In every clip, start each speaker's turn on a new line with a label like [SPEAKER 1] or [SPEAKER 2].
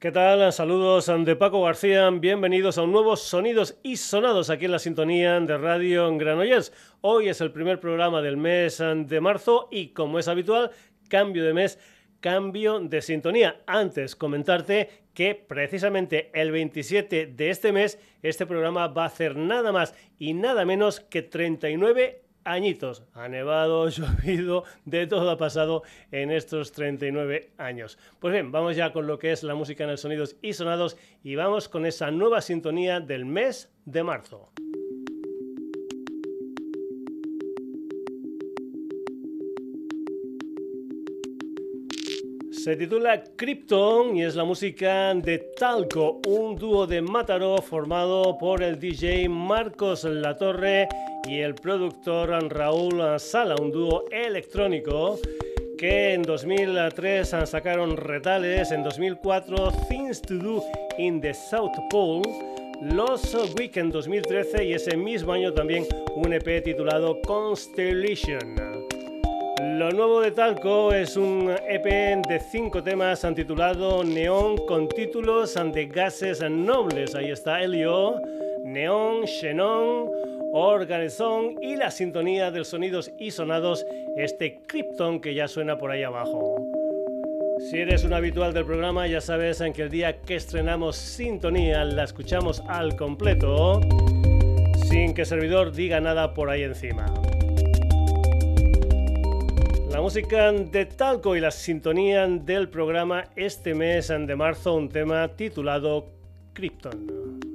[SPEAKER 1] ¿Qué tal? Saludos de Paco García. Bienvenidos a un nuevo Sonidos y Sonados aquí en la sintonía de Radio Granollers. Hoy es el primer programa del mes de marzo y como es habitual, cambio de mes, cambio de sintonía. Antes comentarte que precisamente el 27 de este mes este programa va a hacer nada más y nada menos que 39 añitos. Ha nevado, llovido, de todo ha pasado en estos 39 años. Pues bien, vamos ya con lo que es la música en el sonidos y sonados y vamos con esa nueva sintonía del mes de marzo. Se titula Krypton y es la música de Talco, un dúo de Mataró formado por el DJ Marcos Latorre y el productor Raúl Sala, un dúo electrónico que en 2003 sacaron Retales, en 2004 Things to Do in the South Pole, Los Weekend 2013 y ese mismo año también un EP titulado Constellation. Lo nuevo de Talco es un EP de cinco temas titulado Neón con títulos de gases nobles. Ahí está Helio, Neón, Xenon, Organizón y la sintonía de sonidos y sonados, este Krypton que ya suena por ahí abajo. Si eres un habitual del programa, ya sabes en que el día que estrenamos Sintonía la escuchamos al completo, sin que el servidor diga nada por ahí encima. La música de Talco y la sintonía del programa este mes de marzo, un tema titulado Krypton.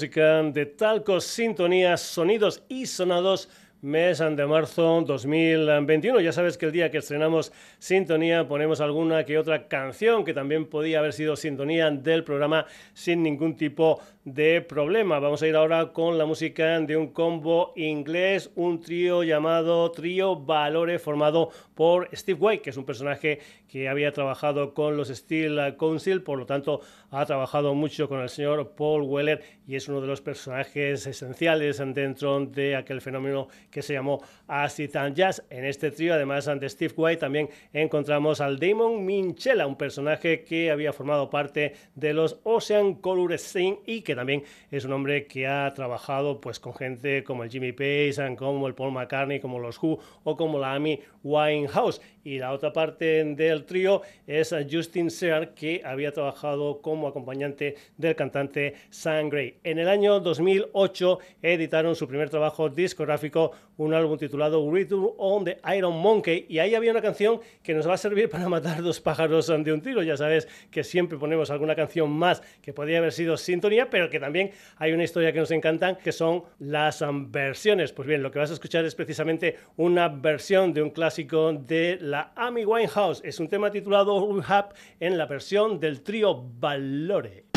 [SPEAKER 1] De Talco, sintonías, sonidos y sonados mes de marzo 2021. Ya sabes que el día que estrenamos Sintonía ponemos alguna que otra canción que también podía haber sido sintonía del programa sin ningún tipo de problema. Vamos a ir ahora con la música de un combo inglés, un trío llamado Trío Valore formado por Steve White, que es un personaje que había trabajado con los Steel Council, por lo tanto ha trabajado mucho con el señor Paul Weller y es uno de los personajes esenciales dentro de aquel fenómeno que se llamó Acid and Jazz. En este trío, además de Steve White, también encontramos al Damon Minchella, un personaje que había formado parte de los Ocean Color Scene y que también es un hombre que ha trabajado pues con gente como el Jimmy Page, como el Paul McCartney, como los Who o como la Amy Winehouse. y la otra parte del trío es Justin Sear, que había trabajado como acompañante del cantante Sam Gray. En el año 2008 editaron su primer trabajo discográfico, un álbum titulado Rhythm on the Iron Monkey, y ahí había una canción que nos va a servir para matar dos pájaros de un tiro. Ya sabes que siempre ponemos alguna canción más que podría haber sido sintonía, pero que también hay una historia que nos encantan, que son las versiones. Pues bien, lo que vas a escuchar es precisamente una versión de un clásico de la Amy Winehouse. Es un tema titulado Rehab en la versión del trío Valore.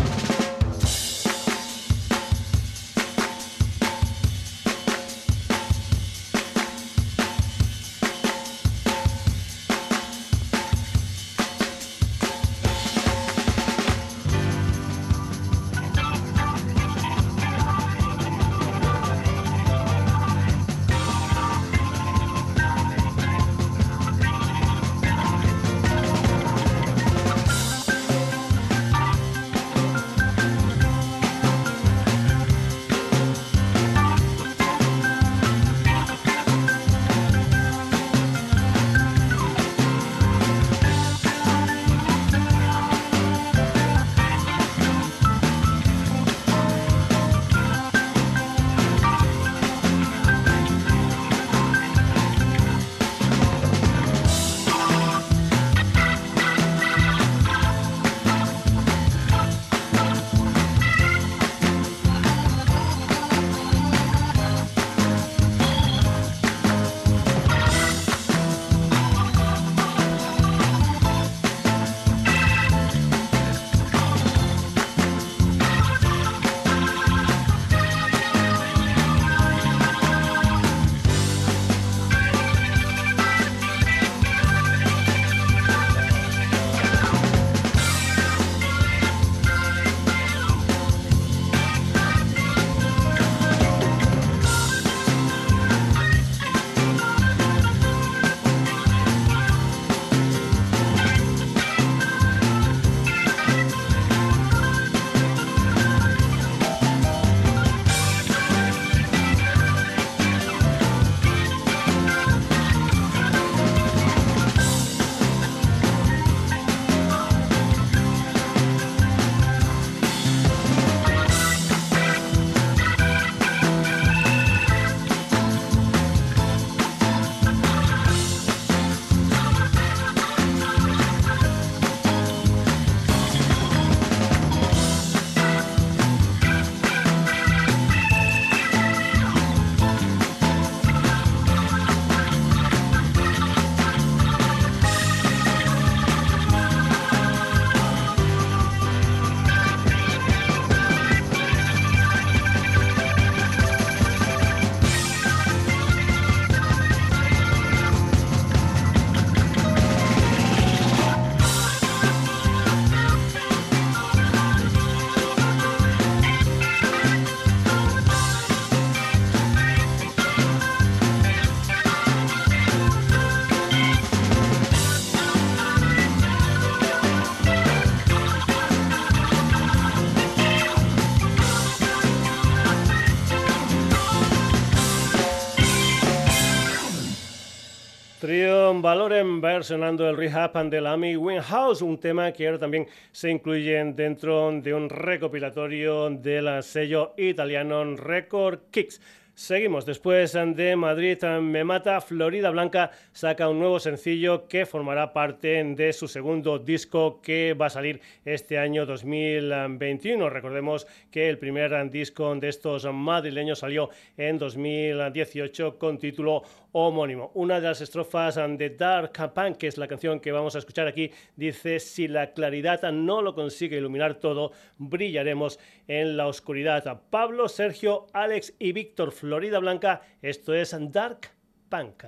[SPEAKER 1] Valoren versionando el Rehab and the Lamy House, un tema que ahora también se incluye dentro de un recopilatorio del sello italiano Record Kicks. Seguimos, después de Madrid me mata, Florida Blanca saca un nuevo sencillo que formará parte de su segundo disco que va a salir este año 2021. Recordemos que el primer disco de estos madrileños salió en 2018 con título homónimo. Una de las estrofas de Dark Punk, que es la canción que vamos a escuchar aquí, dice, si la claridad no lo consigue iluminar todo, brillaremos en la oscuridad. Pablo, Sergio, Alex y Víctor Florida Blanca, esto es Dark Punk.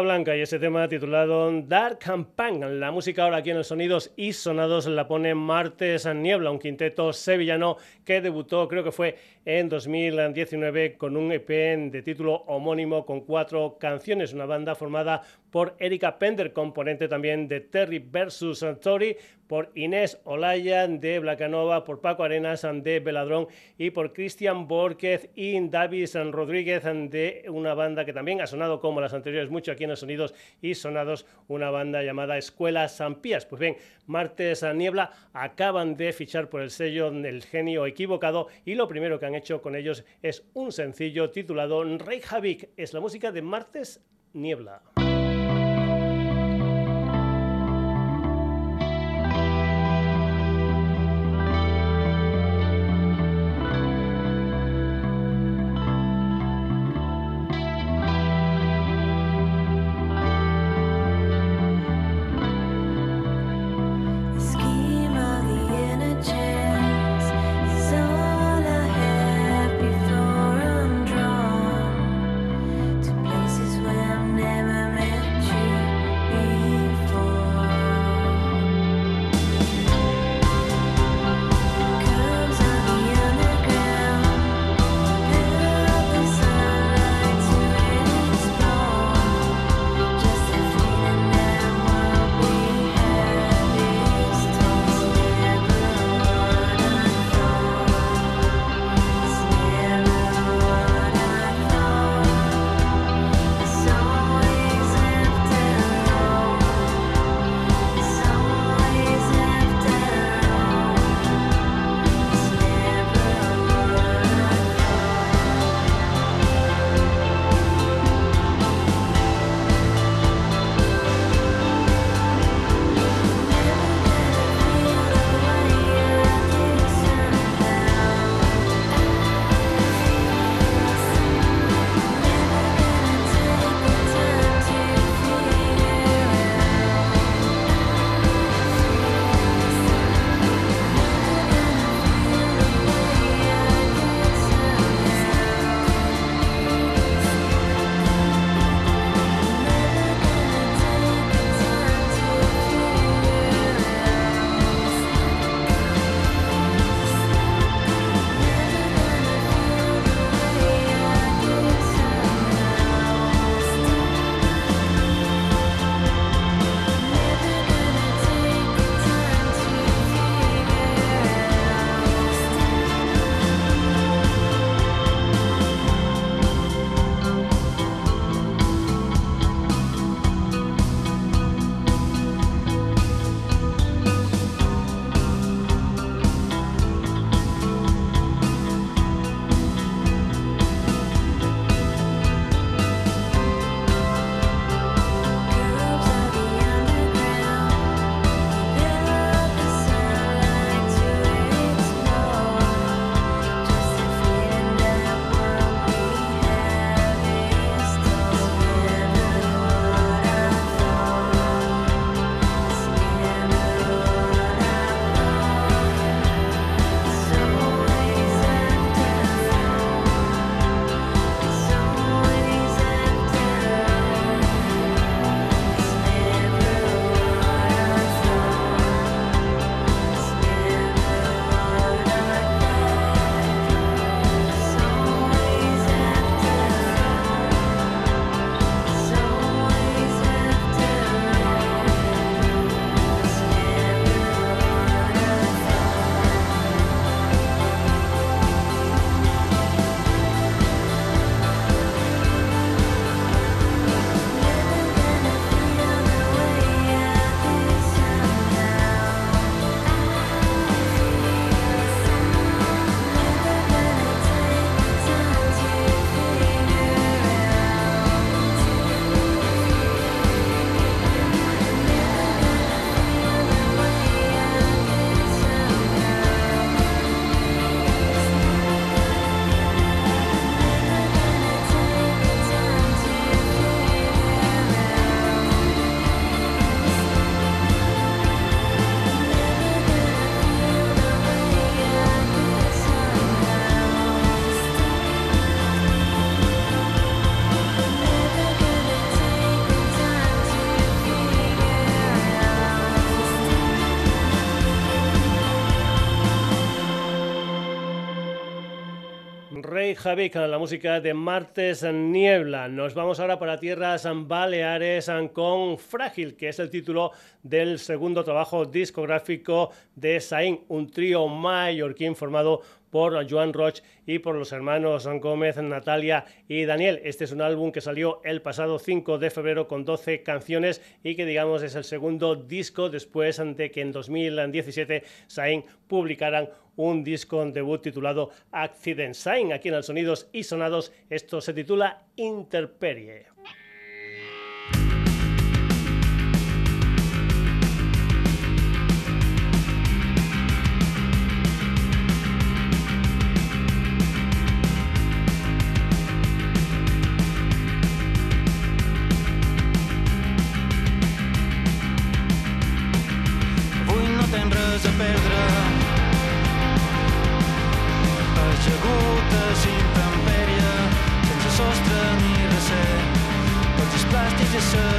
[SPEAKER 1] Blanca y ese tema titulado Dark and. La música ahora aquí en los Sonidos y Sonados la pone Martes Niebla, un quinteto sevillano que debutó, creo que fue en 2019, con un EP de título homónimo con cuatro canciones. Una banda formada por Erika Pender, componente también de Terry vs. Tori, por Inés Olaya de Blacanova, por Paco Arenas de Beladrón y por Cristian Borquez y Davis Rodríguez de una banda que también ha sonado como las anteriores mucho aquí en los sonidos y sonados, una banda llamada Escuela San Pías. Pues bien, Martes a Niebla acaban de fichar por el sello del genio equivocado y lo primero que han hecho con ellos es un sencillo titulado Reykjavik. Es la música de Martes Niebla. Ray Javik, la música de Martes Niebla. Nos vamos ahora para tierras baleares con Frágil, que es el título del segundo trabajo discográfico de Sain, un trío mallorquín formado por Joan Roch y por los hermanos Gómez, Natalia y Daniel. Este es un álbum que salió el pasado 5 de febrero con 12 canciones y que digamos es el segundo disco después de que en 2017 Sain publicaran un disco debut titulado Accident Sign. Aquí en el Sonidos y Sonados esto se titula Interperie. temps
[SPEAKER 2] a perdre Ajagut a intempèrie Sense sostre ni recer. Tots els plàstics i ser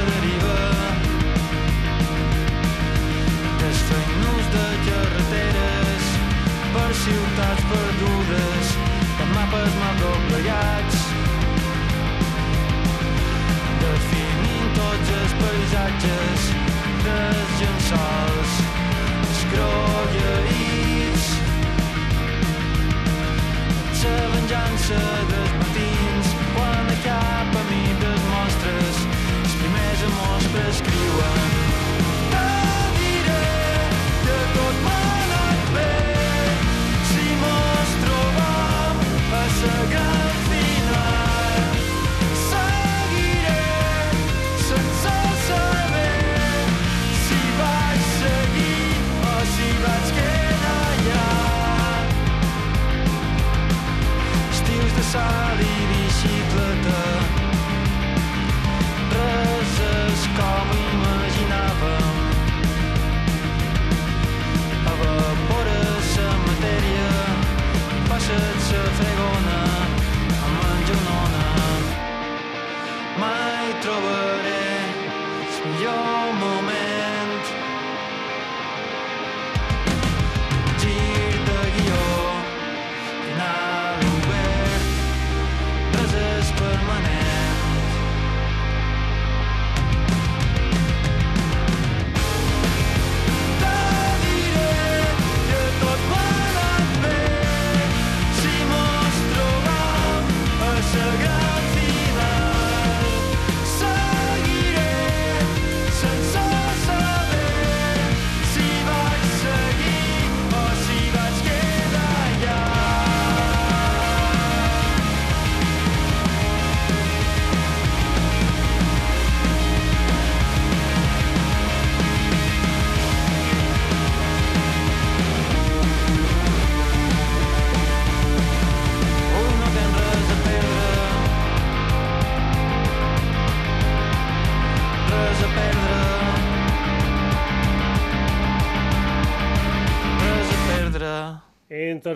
[SPEAKER 2] Mai trobare millor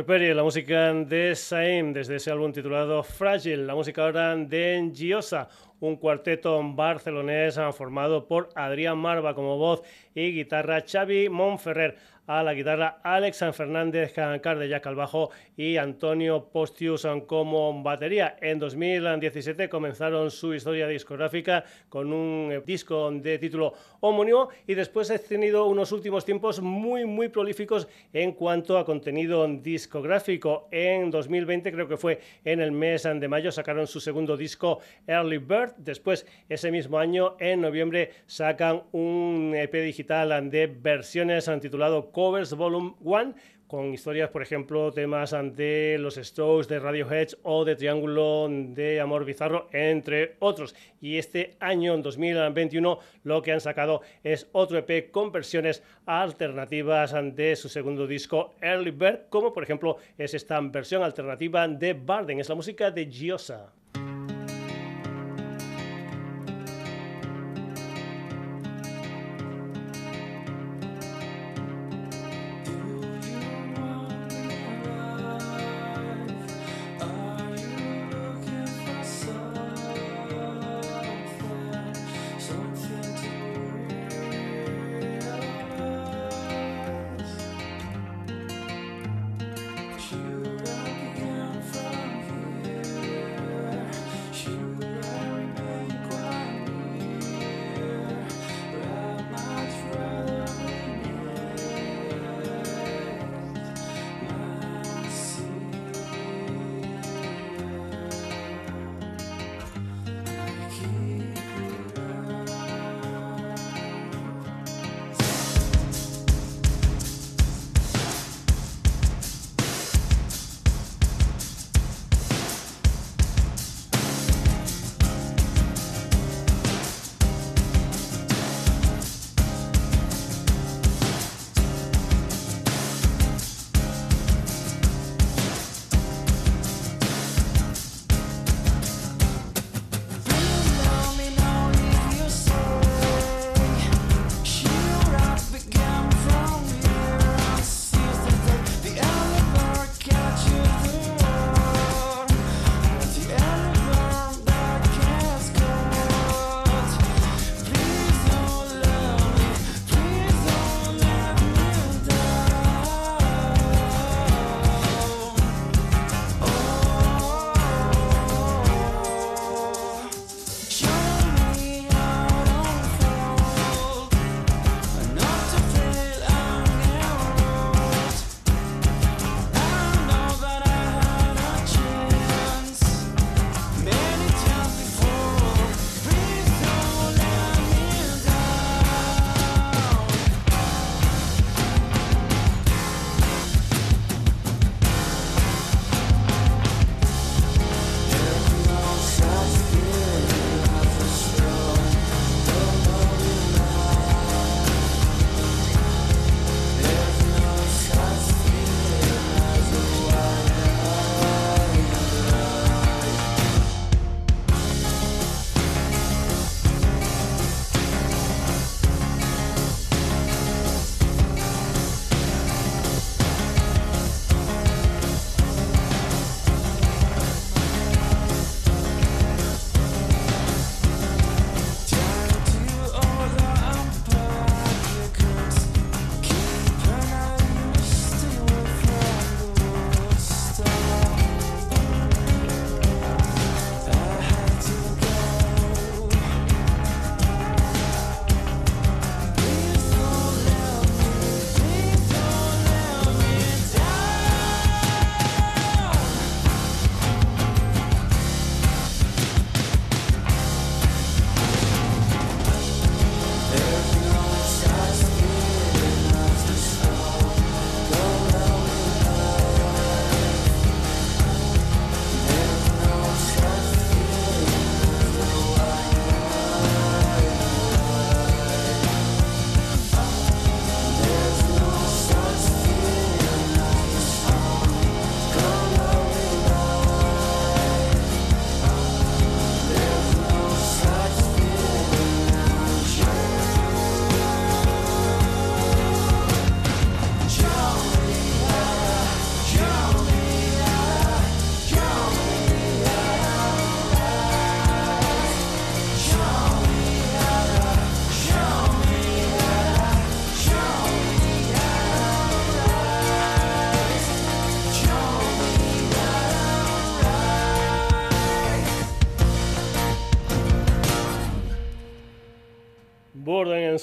[SPEAKER 1] La música de Saim, desde ese álbum titulado Fragile, la música ahora de Giosa, un cuarteto barcelonés formado por Adrián Marva como voz y guitarra, Xavi Monferrer a la guitarra, Alex Fernández Jack al bajo y Antonio Postius como batería. En 2017 comenzaron su historia discográfica con un disco de título homónimo y después he tenido unos últimos tiempos muy muy prolíficos en cuanto a contenido discográfico. En 2020 creo que fue en el mes de mayo sacaron su segundo disco Early Bird. Después ese mismo año en noviembre sacan un EP digital de versiones titulado Covers Volume 1 con historias, por ejemplo, temas ante los Strokes de Radiohead o de Triángulo de Amor Bizarro, entre otros. Y este año, en 2021, lo que han sacado es otro EP con versiones alternativas de su segundo disco, Early Bird, como por ejemplo es esta versión alternativa de Barden, es la música de Giosa.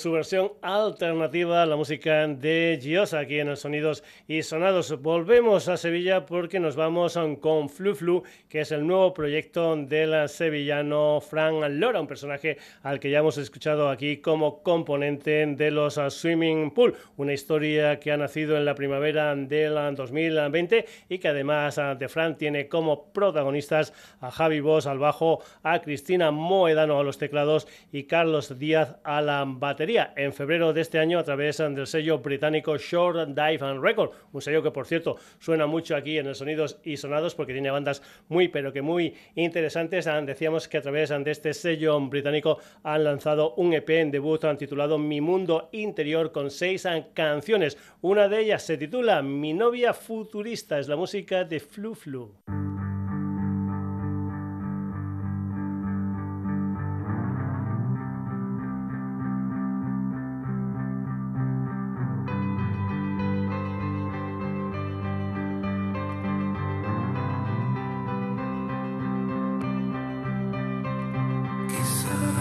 [SPEAKER 1] Su versión alternativa, la música de Giosa aquí en el Sonidos y Sonados. Volvemos a Sevilla porque nos vamos con Flu Flu, que es el nuevo proyecto del sevillano Fran Lora, un personaje al que ya hemos escuchado aquí como componente de los Swimming Pool, una historia que ha nacido en la primavera del 2020 y que además de Fran tiene como protagonistas a Javi Bosch al bajo, a Cristina Moedano a los teclados y Carlos Díaz a la batería. En febrero de este año, a través del sello británico Short Dive and Record, un sello que por cierto suena mucho aquí en el Sonidos y Sonados porque tiene bandas muy pero que muy interesantes. Ah, decíamos que a través de este sello británico han lanzado un EP en debut titulado Mi Mundo Interior con seis canciones. Una de ellas se titula Mi novia futurista, es la música de Flu Flu.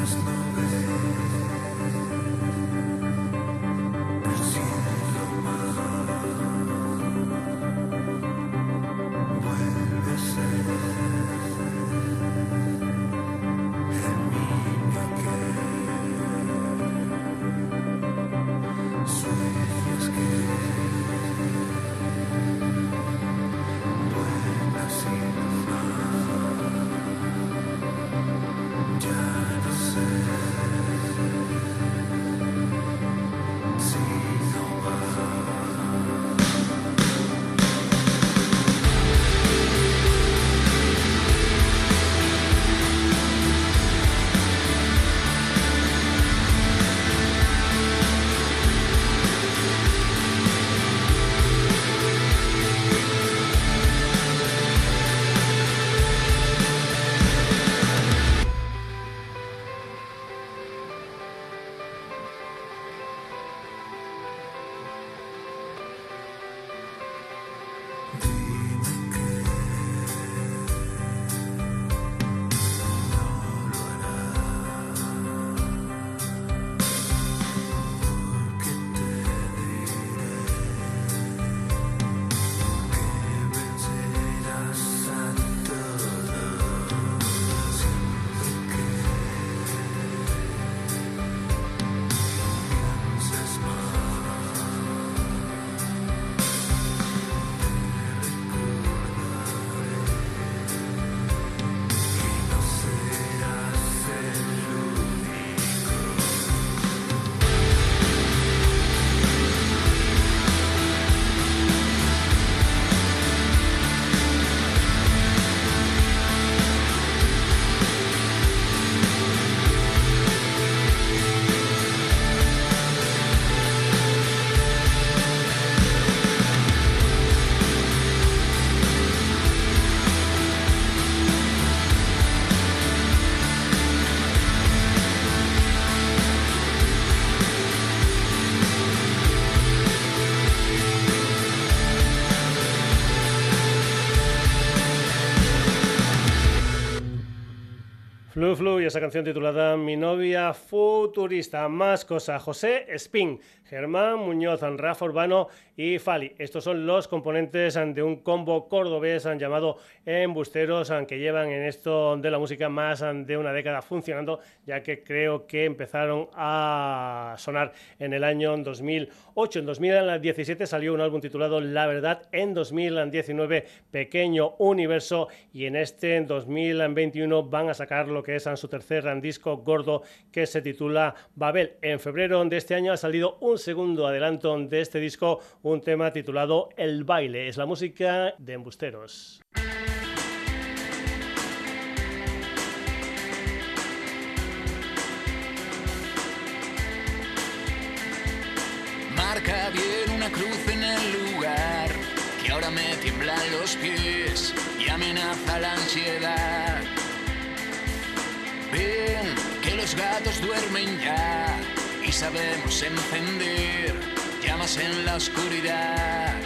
[SPEAKER 1] there's no way. Flu y esa canción titulada Mi novia futurista. Más cosas. José Spin, Germán Muñoz, Rafa Urbano y Fali. Estos son los componentes de un combo cordobés llamado Embusteros, que llevan en esto de la música más de una década funcionando, ya que creo que empezaron a sonar en el año 2008. En 2017 salió un álbum titulado La Verdad. En 2019 Pequeño Universo y en este en 2021 van a sacar lo que es su tercer disco gordo que se titula Babel. En febrero de este año ha salido un segundo adelanto de este disco, un tema titulado El baile. Es la música de Embusteros.
[SPEAKER 3] Marca bien una cruz en el lugar que ahora me tiemblan los pies y amenaza la ansiedad. Ven que los gatos duermen ya sabemos encender llamas en la oscuridad.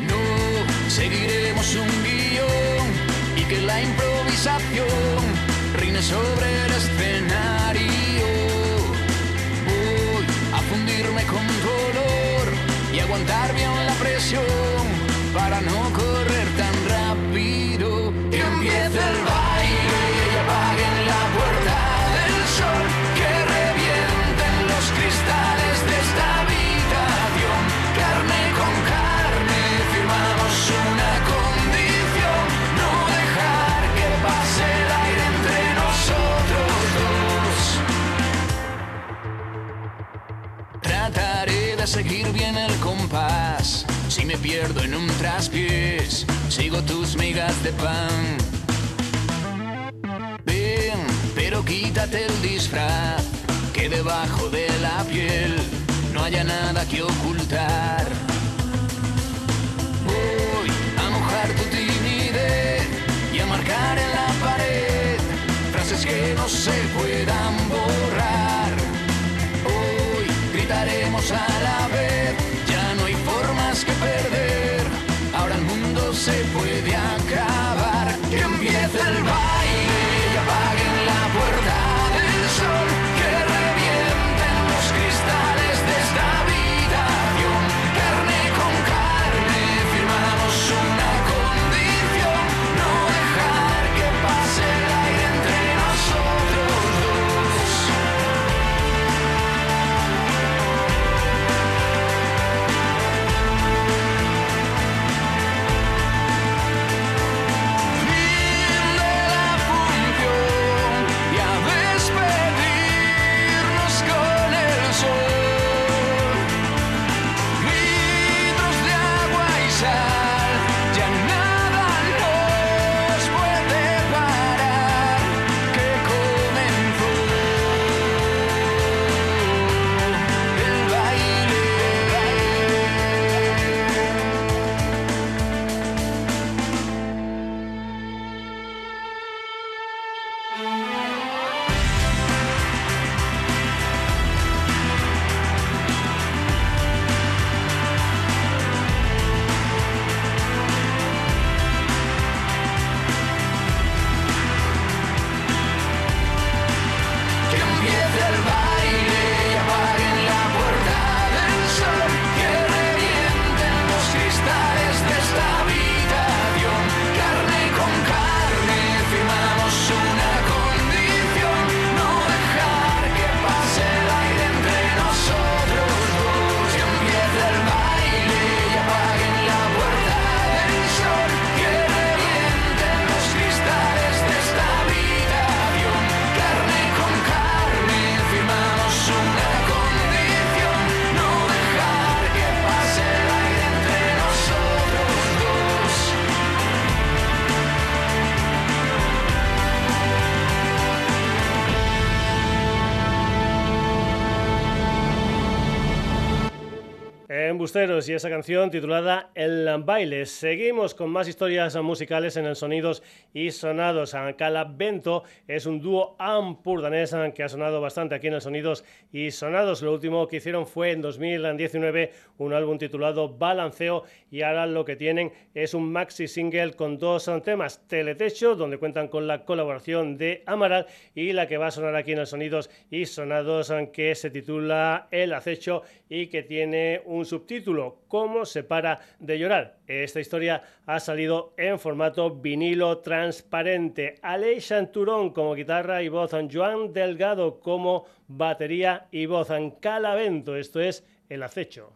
[SPEAKER 3] No seguiremos un guion y que la improvisación reine sobre el escenario. Voy a fundirme con dolor y aguantar bien la presión para no correr. Seguir bien el compás si me pierdo en un traspiés, sigo tus migas de pan. Ven, pero quítate el disfraz, que debajo de la piel no haya nada que ocultar. Voy a mojar tu timidez y a marcar en la pared frases que no se puedan borrar. Hoy gritaremos a se puede
[SPEAKER 1] Embusteros y esa canción titulada El baile. Seguimos con más historias musicales en el Sonidos y Sonados. Calavento es un dúo ampurdanés que ha sonado bastante aquí en el Sonidos y Sonados. Lo último que hicieron fue en 2019 un álbum titulado Balanceo y ahora lo que tienen es un maxi single con dos temas. Teletecho, donde cuentan con la colaboración de Amaral y la que va a sonar aquí en el Sonidos y Sonados que se titula El acecho y que tiene un subtítulo, ¿Cómo se para de llorar? Esta historia ha salido en formato vinilo transparente. Aleix Turón como guitarra y voz, Joan Delgado como batería y voz, Calavento, esto es El acecho.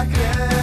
[SPEAKER 4] La cree.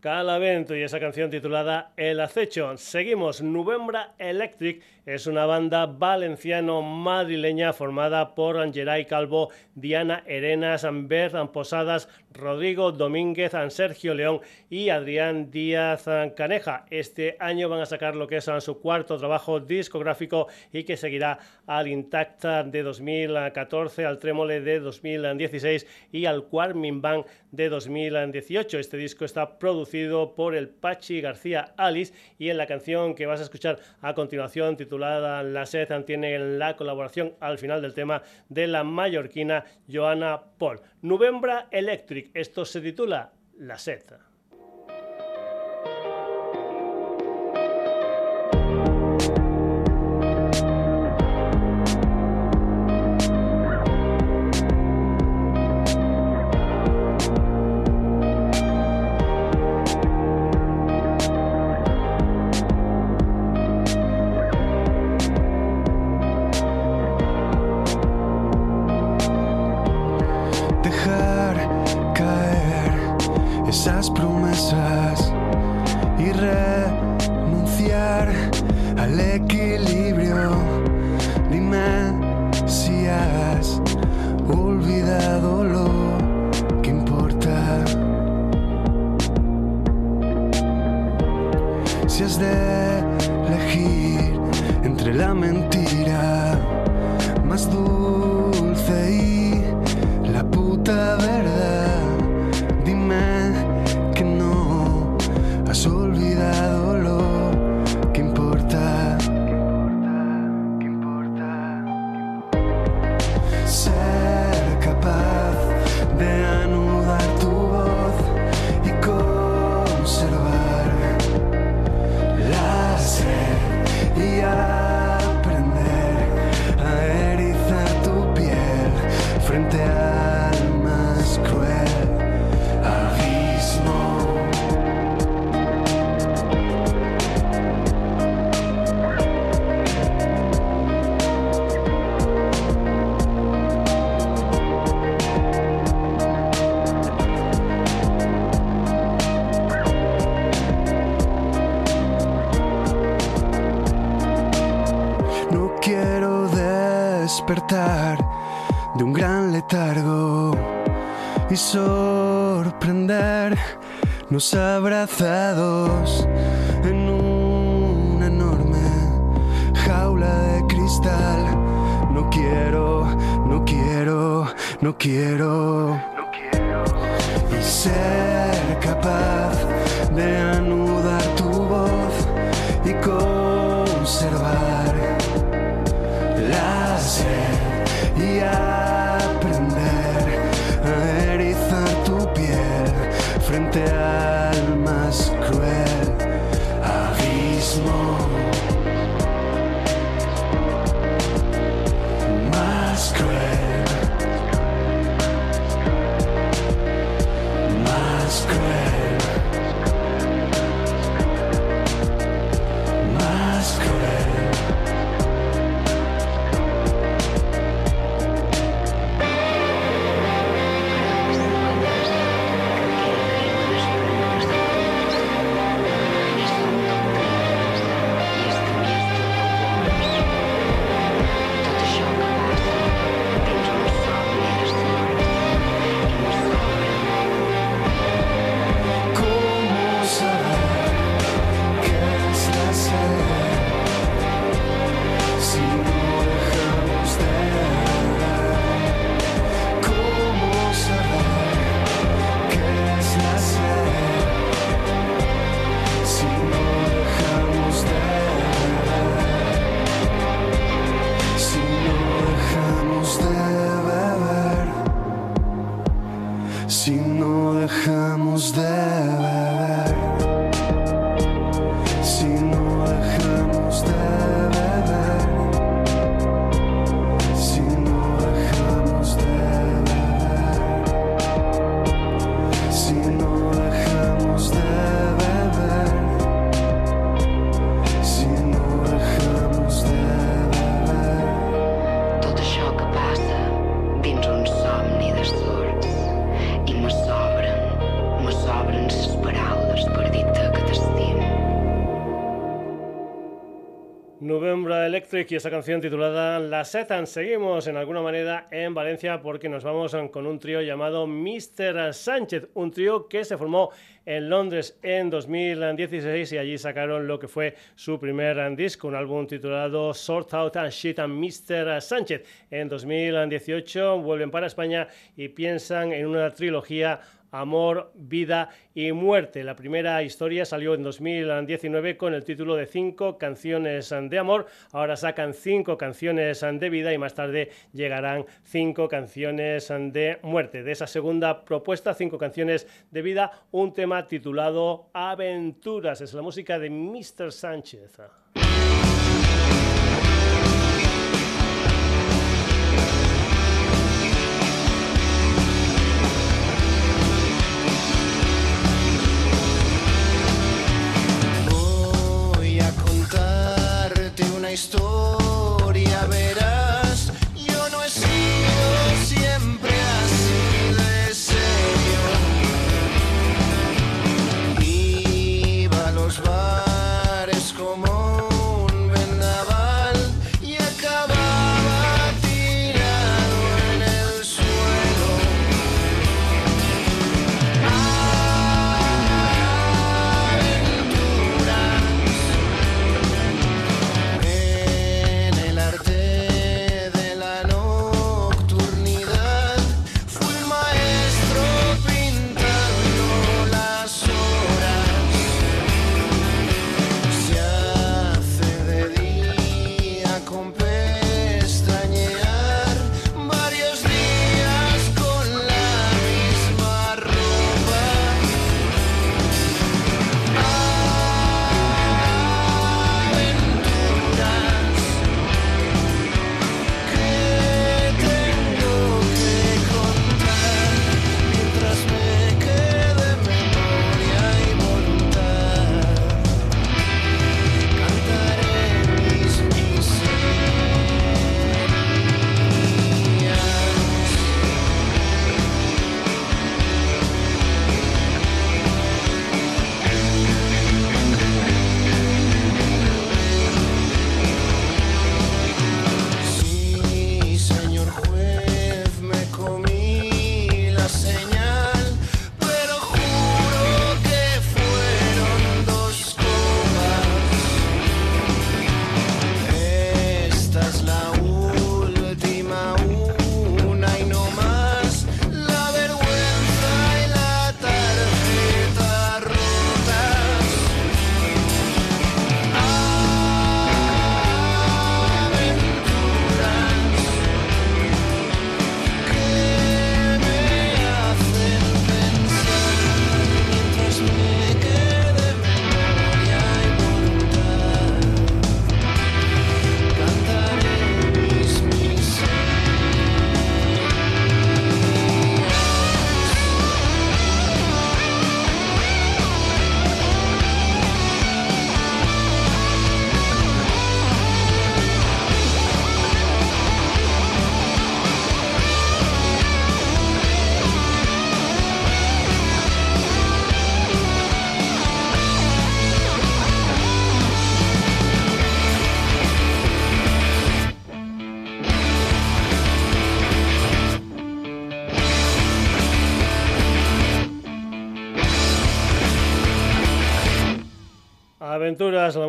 [SPEAKER 1] Calavento y esa canción titulada El acecho. Seguimos. Novembra Electric es una banda valenciano-madrileña formada por Geray Calvo, Diana Arenas, Bert Posadas, Rodrigo Domínguez, Sergio León y Adrián Díaz Caneja. Este año van a sacar lo que es su cuarto trabajo discográfico y que seguirá al Intacta de 2014, al Trémole de 2016 y al Quarmin Band de 2018. Este disco está producido por el Pachi García Alice y en la canción que vas a escuchar a continuación titulada La Sed tiene la colaboración al final del tema de la mallorquina Joana Paul. Novembra Electric, esto se titula La Sed. Electric y esa canción titulada La Setan. Seguimos en alguna manera en Valencia porque nos vamos con un trío llamado Mr. Sánchez, un trío que se formó en Londres en 2016 y allí sacaron lo que fue su primer disco, un álbum titulado Sort Out and Shit and Mr. Sánchez. En 2018 vuelven para España y piensan en una trilogía Amor, Vida y Muerte. La primera historia salió en 2019 con el título de Cinco canciones de amor. Ahora sacan cinco canciones de vida y más tarde llegarán cinco canciones de muerte. De esa segunda propuesta, cinco canciones de vida, un tema titulado Aventuras. Es la música de Mr. Sánchez.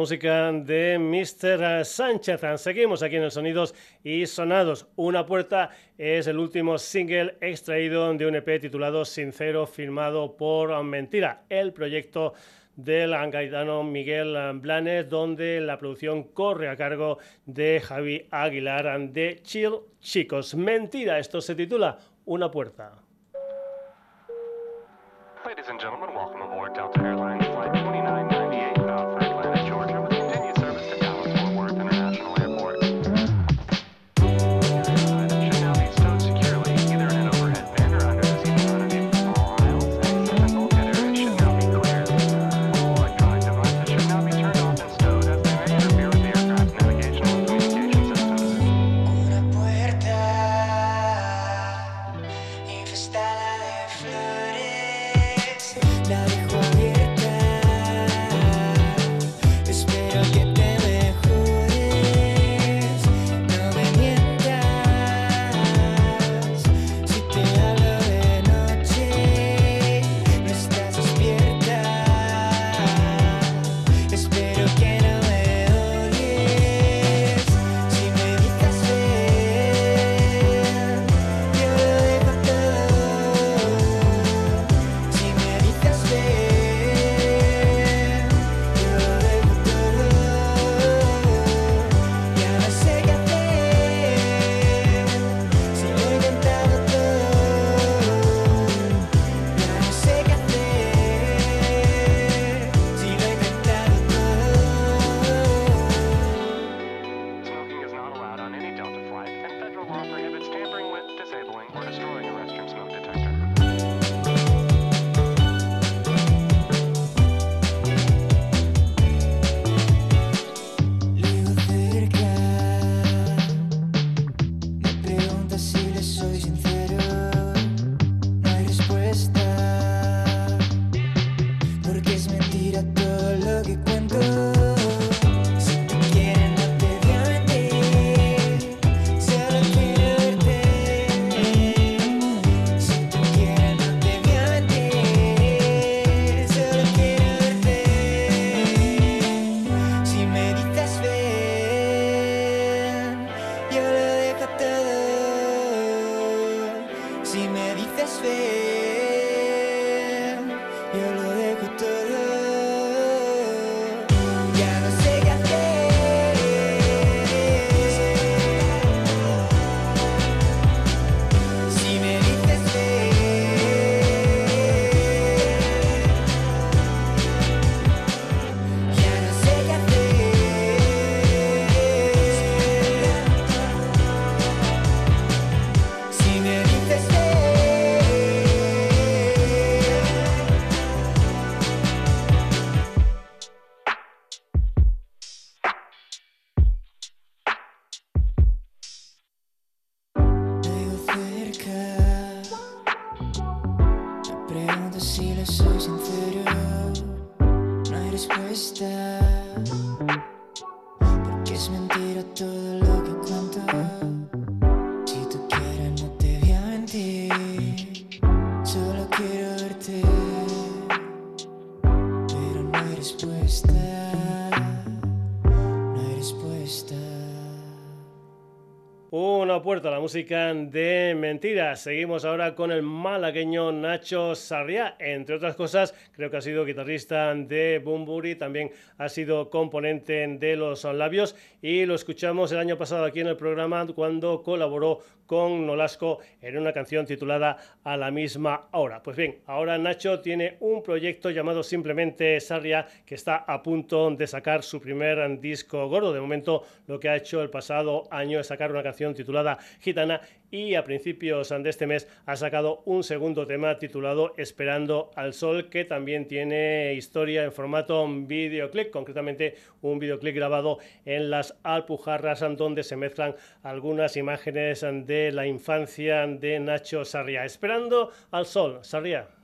[SPEAKER 1] Música de Mr. Sánchez. Seguimos aquí en el Sonidos y Sonados. Una puerta es el último single extraído de un EP titulado Sincero, firmado por Mentira, el proyecto del gaitano Miguel Blanes, donde la producción corre a cargo de Javi Aguilar de Chill Chicos. Mentira, esto se titula Una puerta.
[SPEAKER 5] Ladies and gentlemen, welcome aboard Delta Airlines Flight 2998
[SPEAKER 6] respuesta.
[SPEAKER 1] Puerta a la música de mentiras. Seguimos ahora con el malagueño Nacho Sarriá. Entre otras cosas, creo que ha sido guitarrista de Bumburi, también ha sido componente de Los Labios y lo escuchamos el año pasado aquí en el programa cuando colaboró con Nolasco en una canción titulada A la misma hora. Pues bien, ahora Nacho tiene un proyecto llamado simplemente Sarria que está a punto de sacar su primer disco gordo. De momento lo que ha hecho el pasado año es sacar una canción titulada Gitana y a principios de este mes ha sacado un segundo tema titulado Esperando al Sol que también tiene historia en formato videoclip, concretamente un videoclip grabado en las Alpujarras donde se mezclan algunas imágenes de la infancia de Nacho Sarria. Esperando al Sol, Sarria.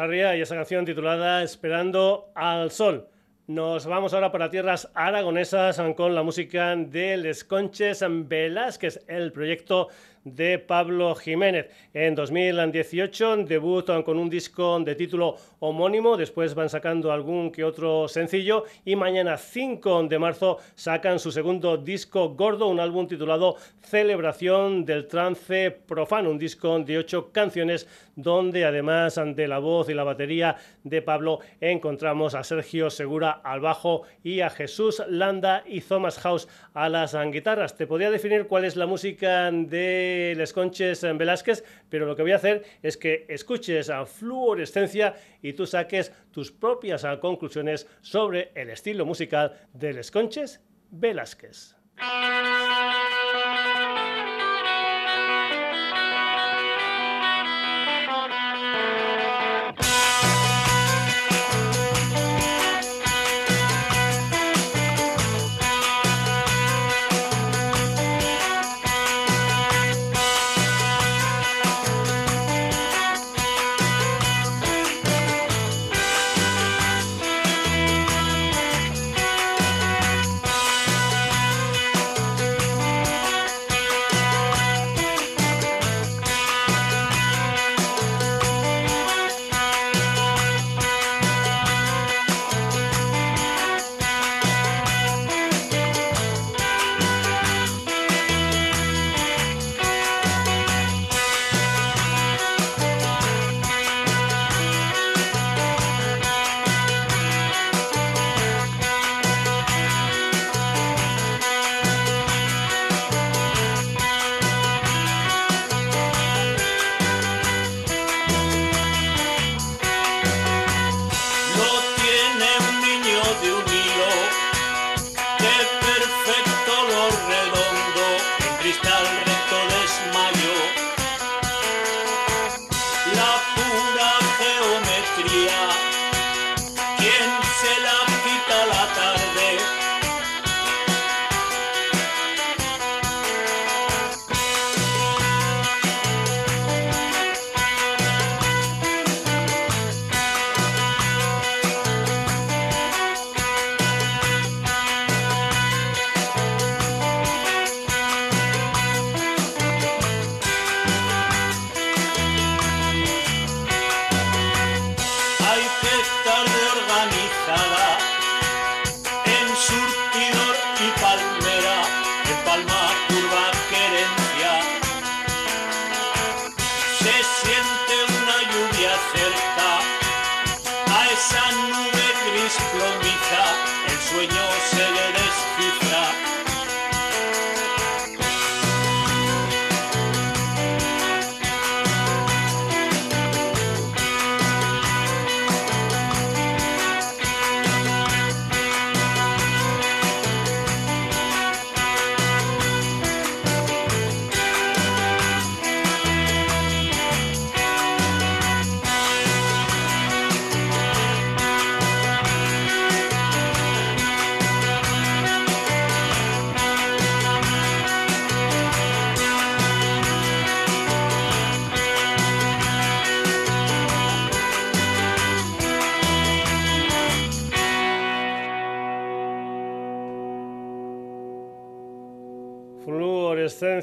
[SPEAKER 1] Y esa canción titulada Esperando al Sol. Nos vamos ahora para tierras aragonesas con la música de Les Conches Velázquez, el proyecto de Pablo Jiménez. En 2018 debutan con un disco de título homónimo, después van sacando algún que otro sencillo y mañana 5 de marzo sacan su segundo disco gordo, un álbum titulado Celebración del Trance Profano, un disco de ocho canciones donde además de la voz y la batería de Pablo encontramos a Sergio Segura al bajo y a Jesús Landa y Thomas House a las guitarras. Te podría definir cuál es la música de Les Conches Velázquez, pero lo que voy a hacer es que escuches a Fluorescencia y tú saques tus propias conclusiones sobre el estilo musical de Les Conches Velázquez.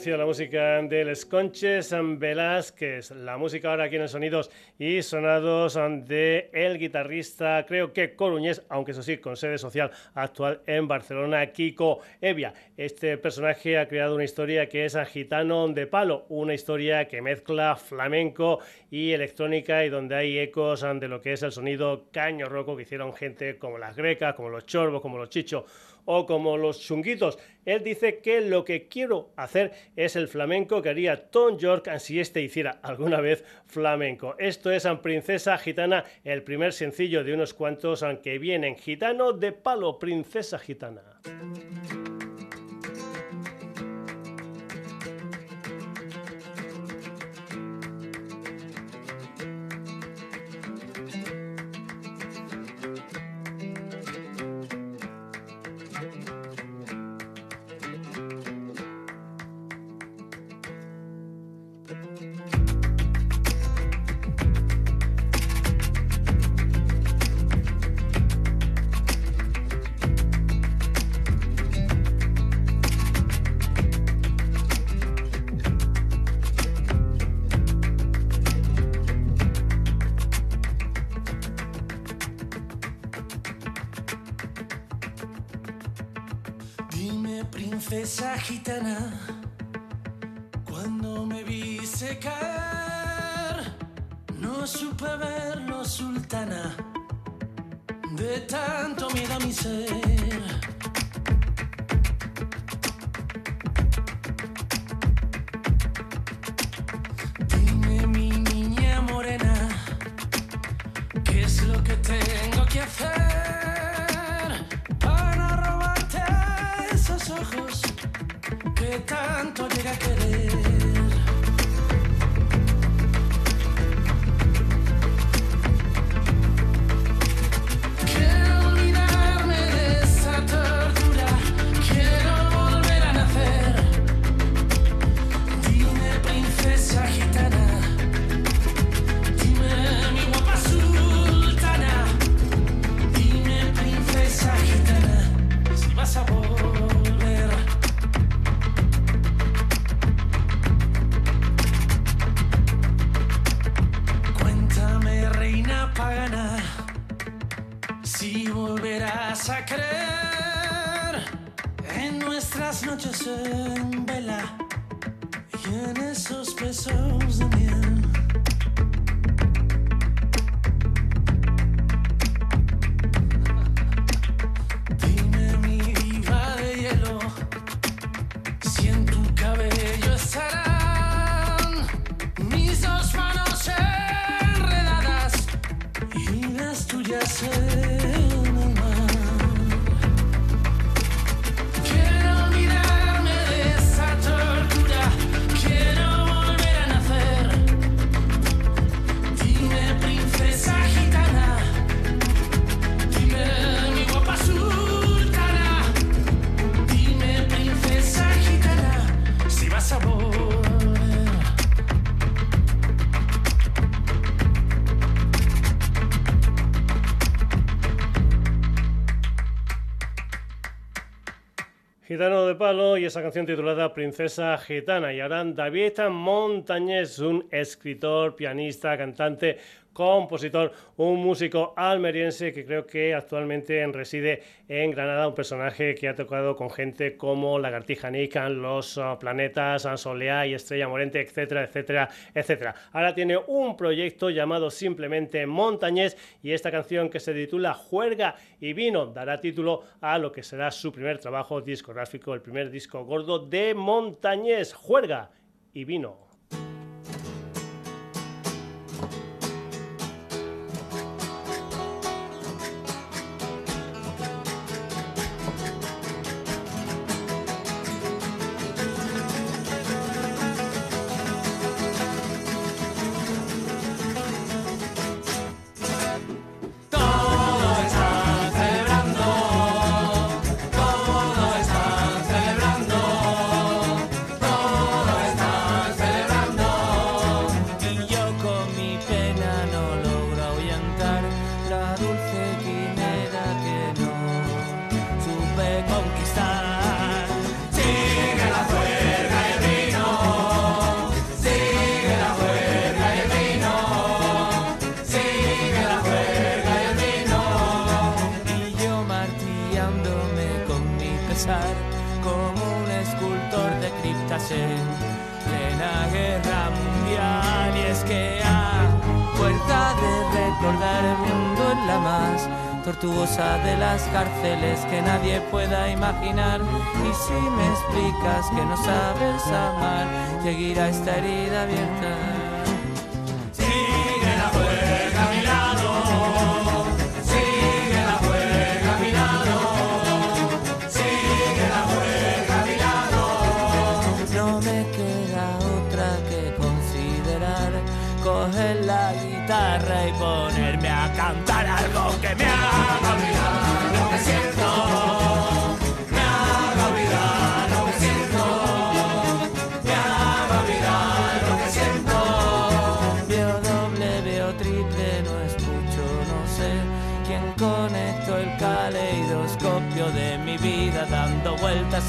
[SPEAKER 7] La
[SPEAKER 1] música del Conches Velázquez, la música ahora aquí en Sonidos y Sonados de el guitarrista, creo que coruñés, aunque eso sí, con sede social actual en Barcelona, Kiko Evia. Este personaje ha creado una historia que es a Gitano de Palo, una historia que mezcla flamenco y electrónica y donde hay ecos de lo que es el sonido caño roco que hicieron gente como las grecas, como los chorbos, como los chichos o como los chunguitos. Él dice que lo que quiero hacer es el flamenco que haría Tom York si este hiciera alguna vez flamenco. Esto es Princesa Gitana, el primer sencillo de unos cuantos aunque vienen. Gitano de palo, Princesa Gitana.
[SPEAKER 2] Nuestras noches en vela y en esos besos de miel.
[SPEAKER 1] Esa canción titulada Princesa Gitana. Y ahora David Montañés, un escritor, pianista, cantante, compositor, un músico almeriense que creo que actualmente reside en Granada, un personaje que ha tocado con gente como Lagartija Nikan, Los uh, Planetas, Ansolea y Estrella Morente, etcétera, etcétera, etcétera. Ahora tiene un proyecto llamado simplemente Montañés y esta canción que se titula Juerga y Vino dará título a lo que será su primer trabajo discográfico, el primer disco gordo de Montañés, Juerga y Vino.
[SPEAKER 4] Tortuosa de las cárceles que nadie pueda imaginar. Y si me explicas que no sabes amar Seguirá esta herida abierta. Sigue la juerga a mi lado, sigue la juerga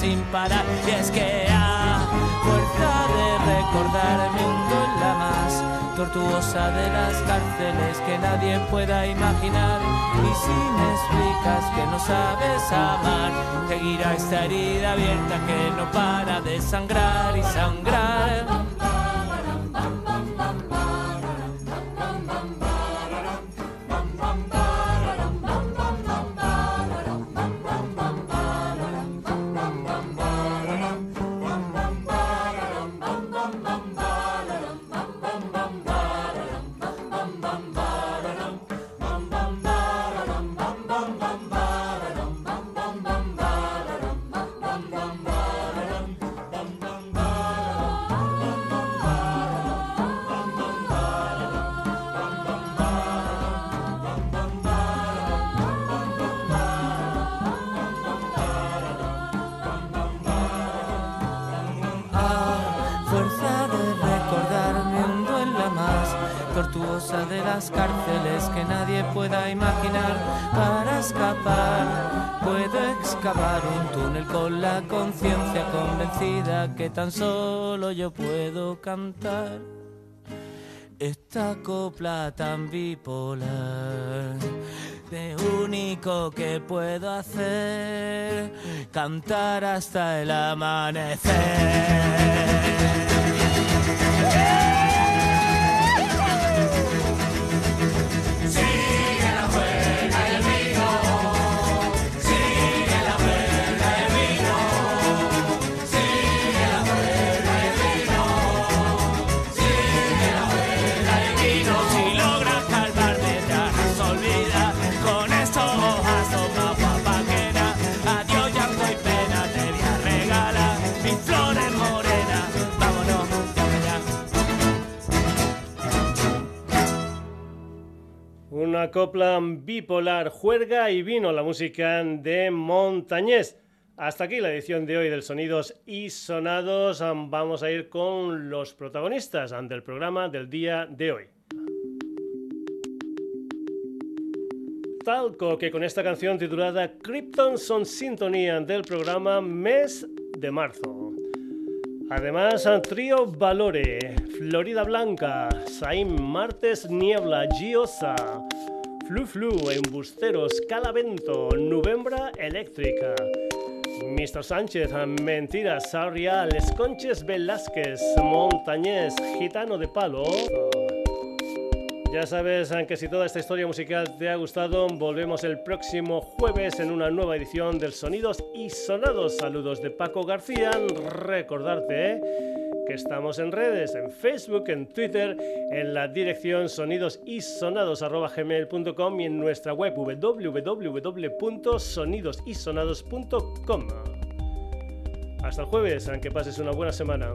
[SPEAKER 4] sin parar. Y es que a fuerza de recordar me hundo en la más tortuosa de las cárceles que nadie pueda imaginar. Y si me explicas que no sabes amar, seguirá esta herida abierta que no para de sangrar y sangrar. Tortuosa de las cárceles que nadie pueda imaginar para escapar puedo excavar un túnel con la conciencia convencida que tan solo yo puedo cantar esta copla tan bipolar de único que puedo hacer cantar hasta el amanecer.
[SPEAKER 1] Una copla bipolar, juerga y vino, la música de Montañés. Hasta aquí la edición de hoy del Sonidos y Sonados. Vamos a ir con los protagonistas del programa del día de hoy. Talco, que con esta canción titulada Krypton son sintonía del programa Mes de Marzo. Además, Trío Valore, Florida Blanca, Saim Martes Niebla, Giosa, Flu Flu, Embusteros, Calavento, Nuvembra Eléctrica, Mr. Sánchez, Mentiras, Sarria, Les Conches Velázquez, Montañés, Gitano de Palo. Ya sabes que si toda esta historia musical te ha gustado, volvemos el próximo jueves en una nueva edición del Sonidos y Sonados. Saludos de Paco García. Recordarte ¿eh? que estamos en redes, en Facebook, en Twitter, en la dirección sonidosisonados.gmail.com y en nuestra web www.sonidosisonados.com. Hasta el jueves, aunque pases una buena semana.